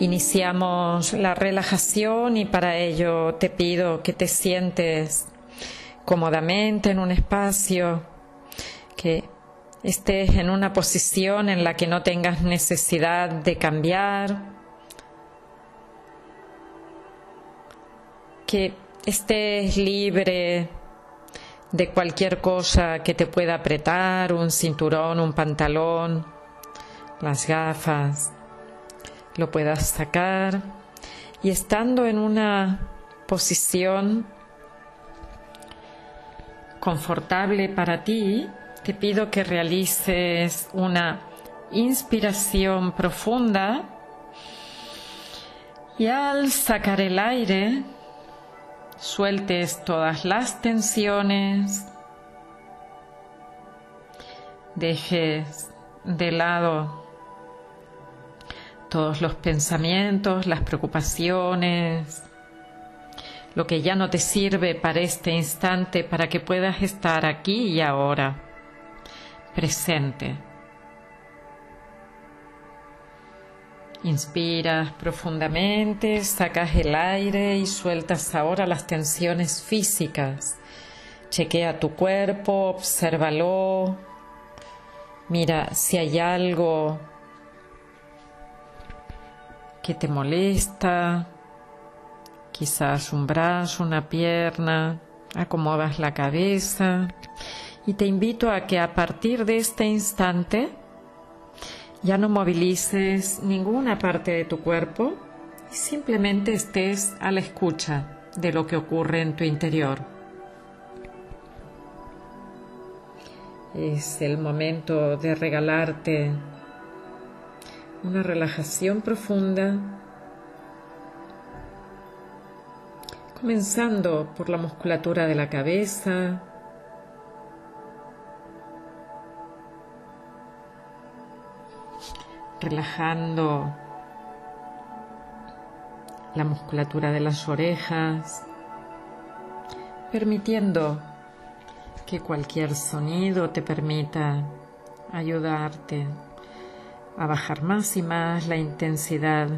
Iniciamos la relajación y para ello te pido que te sientes cómodamente en un espacio, que estés en una posición en la que no tengas necesidad de cambiar, que estés libre de cualquier cosa que te pueda apretar, un cinturón, un pantalón, las gafas lo puedas sacar. Y estando en una posición confortable para ti, te pido que realices una inspiración profunda. Y al sacar el aire, sueltes todas las tensiones, dejes de lado todos los pensamientos, las preocupaciones, lo que ya no te sirve para este instante, para que puedas estar aquí y ahora, presente. Inspiras profundamente, sacas el aire y sueltas ahora las tensiones físicas. Chequea tu cuerpo, obsérvalo. Mira si hay algo que te molesta, quizás un brazo, una pierna, acomodas la cabeza. Y te invito a que a partir de este instante ya no movilices ninguna parte de tu cuerpo y simplemente estés a la escucha de lo que ocurre en tu interior. Es el momento de regalarte una relajación profunda, comenzando por la musculatura de la cabeza, relajando la musculatura de las orejas, permitiendo que cualquier sonido te permita ayudarte a bajar más y más la intensidad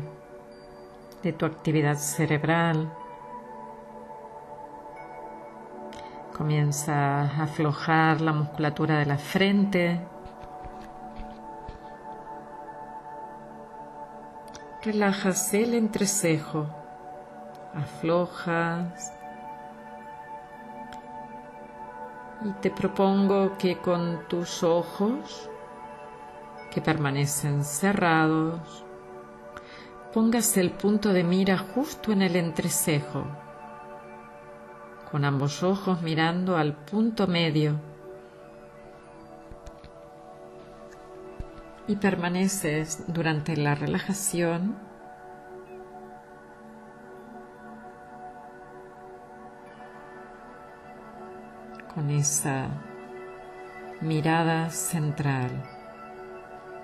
de tu actividad cerebral. Comienza a aflojar la musculatura de la frente. Relajas el entrecejo. Aflojas. Y te propongo que con tus ojos que permanecen cerrados, pongas el punto de mira justo en el entrecejo, con ambos ojos mirando al punto medio. Y permaneces durante la relajación con esa mirada central.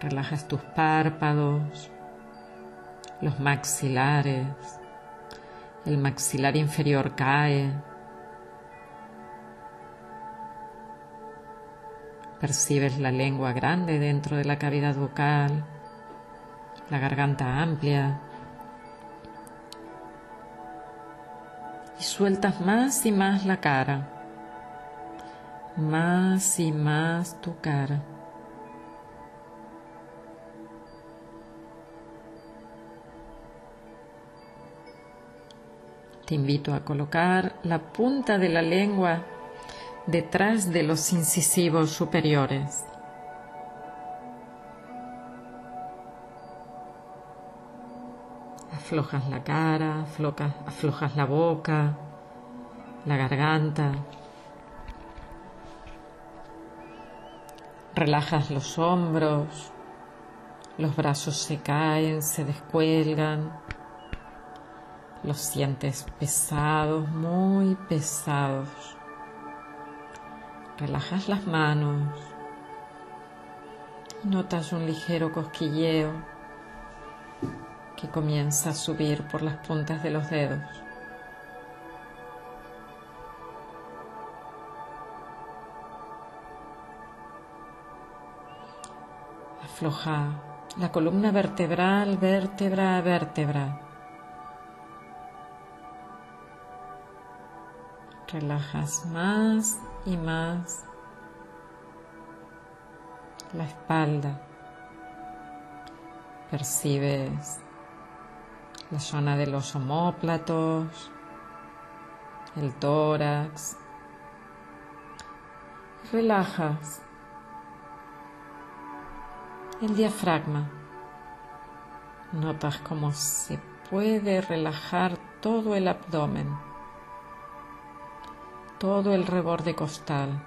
Relajas tus párpados, los maxilares, el maxilar inferior cae. Percibes la lengua grande dentro de la cavidad vocal, la garganta amplia. Y sueltas más y más la cara, más y más tu cara. Te invito a colocar la punta de la lengua detrás de los incisivos superiores. Aflojas la cara, aflojas, la boca, la garganta. Relajas los hombros, los brazos se caen, se descuelgan los sientes pesados, muy pesados. Relajas las manos. Notas un ligero cosquilleo que comienza a subir por las puntas de los dedos. Afloja la columna vertebral, vértebra a vértebra. Relajas más y más la espalda. Percibes la zona de los homóplatos, el tórax. Relajas el diafragma. Notas cómo se puede relajar todo el abdomen, todo el reborde costal.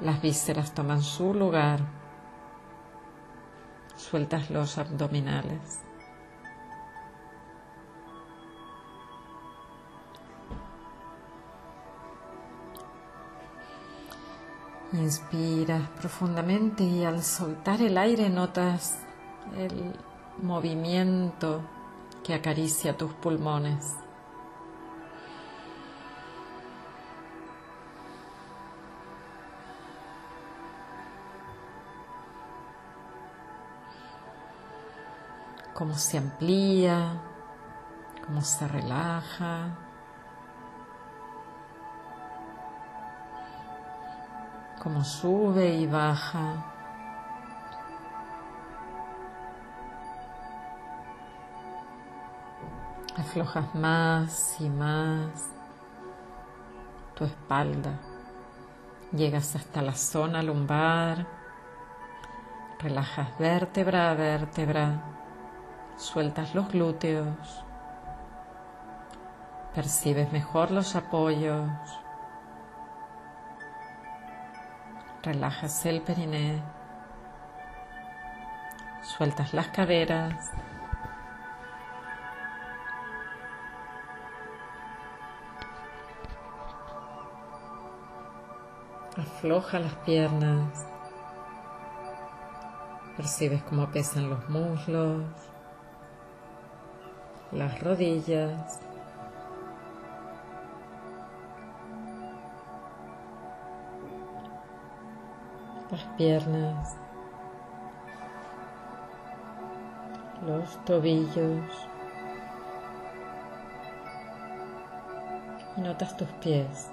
Las vísceras toman su lugar. Sueltas los abdominales. Inspiras profundamente y al soltar el aire notas el movimiento que acaricia tus pulmones. Cómo se amplía, cómo se relaja. como sube y baja. Aflojas más y más tu espalda. Llegas hasta la zona lumbar. Relajas vértebra a vértebra. Sueltas los glúteos. Percibes mejor los apoyos. Relajas el periné. Sueltas las caderas. Afloja las piernas. Percibes cómo pesan los muslos, las rodillas. las piernas, los tobillos. Notas tus pies.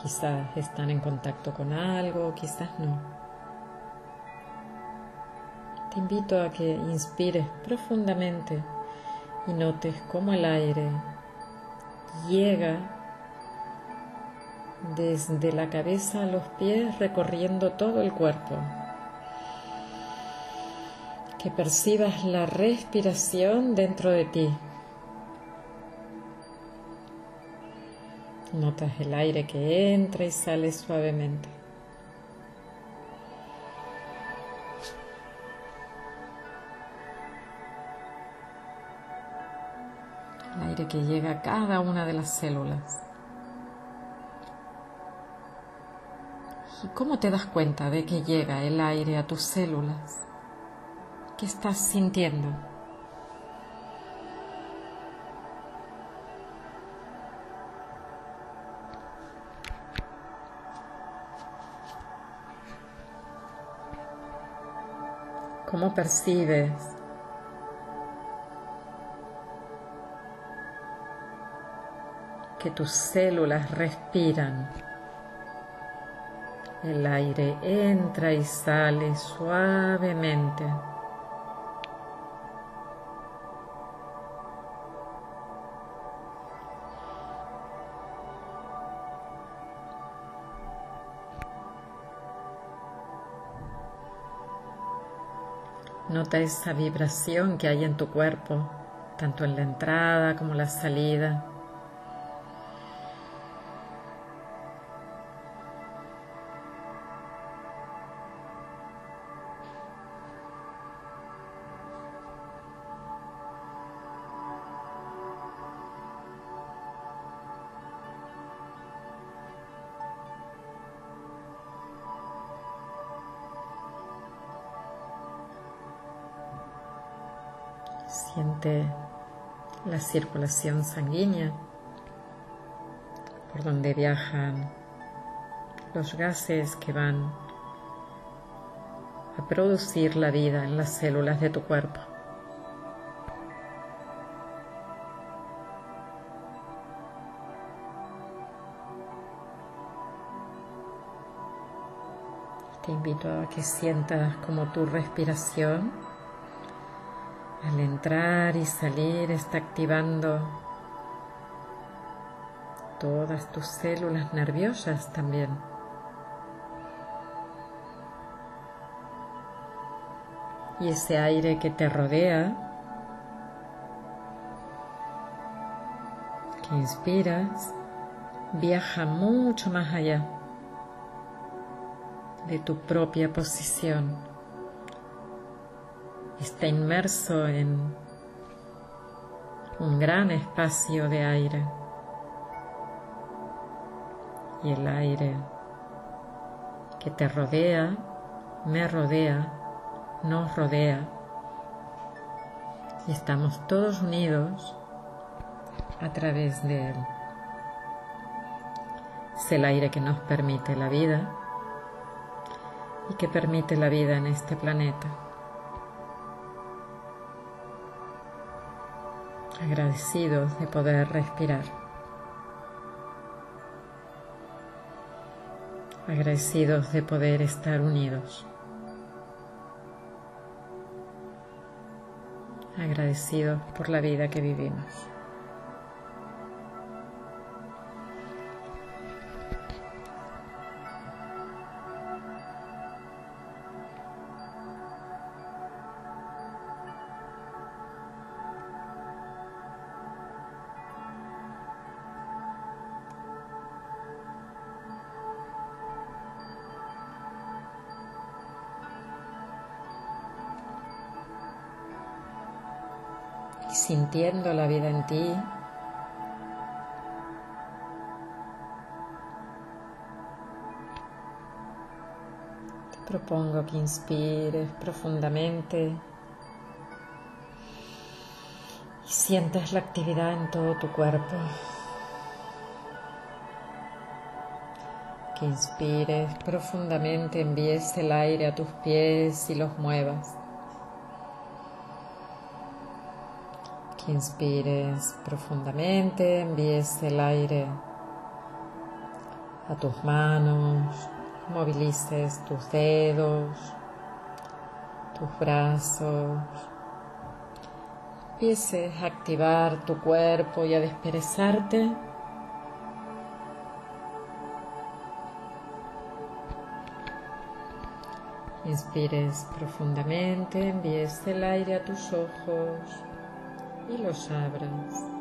Quizás están en contacto con algo, quizás no. Invito a que inspires profundamente y notes cómo el aire llega desde la cabeza a los pies recorriendo todo el cuerpo. Que percibas la respiración dentro de ti. Notas el aire que entra y sale suavemente. Aire que llega a cada una de las células. ¿Y cómo te das cuenta de que llega el aire a tus células? ¿Qué estás sintiendo? ¿Cómo percibes que tus células respiran? El aire entra y sale suavemente. Nota esa vibración que hay en tu cuerpo, tanto en la entrada como la salida. Siente la circulación sanguínea por donde viajan los gases que van a producir la vida en las células de tu cuerpo. Te invito a que sientas como tu respiración al entrar y salir está activando todas tus células nerviosas también. Y ese aire que te rodea, que inspiras, viaja mucho más allá de tu propia posición. Está inmerso en un gran espacio de aire. Y el aire que te rodea, me rodea, nos rodea. Y estamos todos unidos a través de él. Es el aire que nos permite la vida y que permite la vida en este planeta. Agradecidos de poder respirar. Agradecidos de poder estar unidos. Agradecidos por la vida que vivimos. Sintiendo la vida en ti. Te propongo que inspires profundamente y sientas la actividad en todo tu cuerpo. Que inspires profundamente, envíes el aire a tus pies y los muevas. Inspires profundamente, envíes el aire a tus manos, movilices tus dedos, tus brazos, empieces a activar tu cuerpo y a desperezarte. Inspires profundamente, envíes el aire a tus ojos y los abras.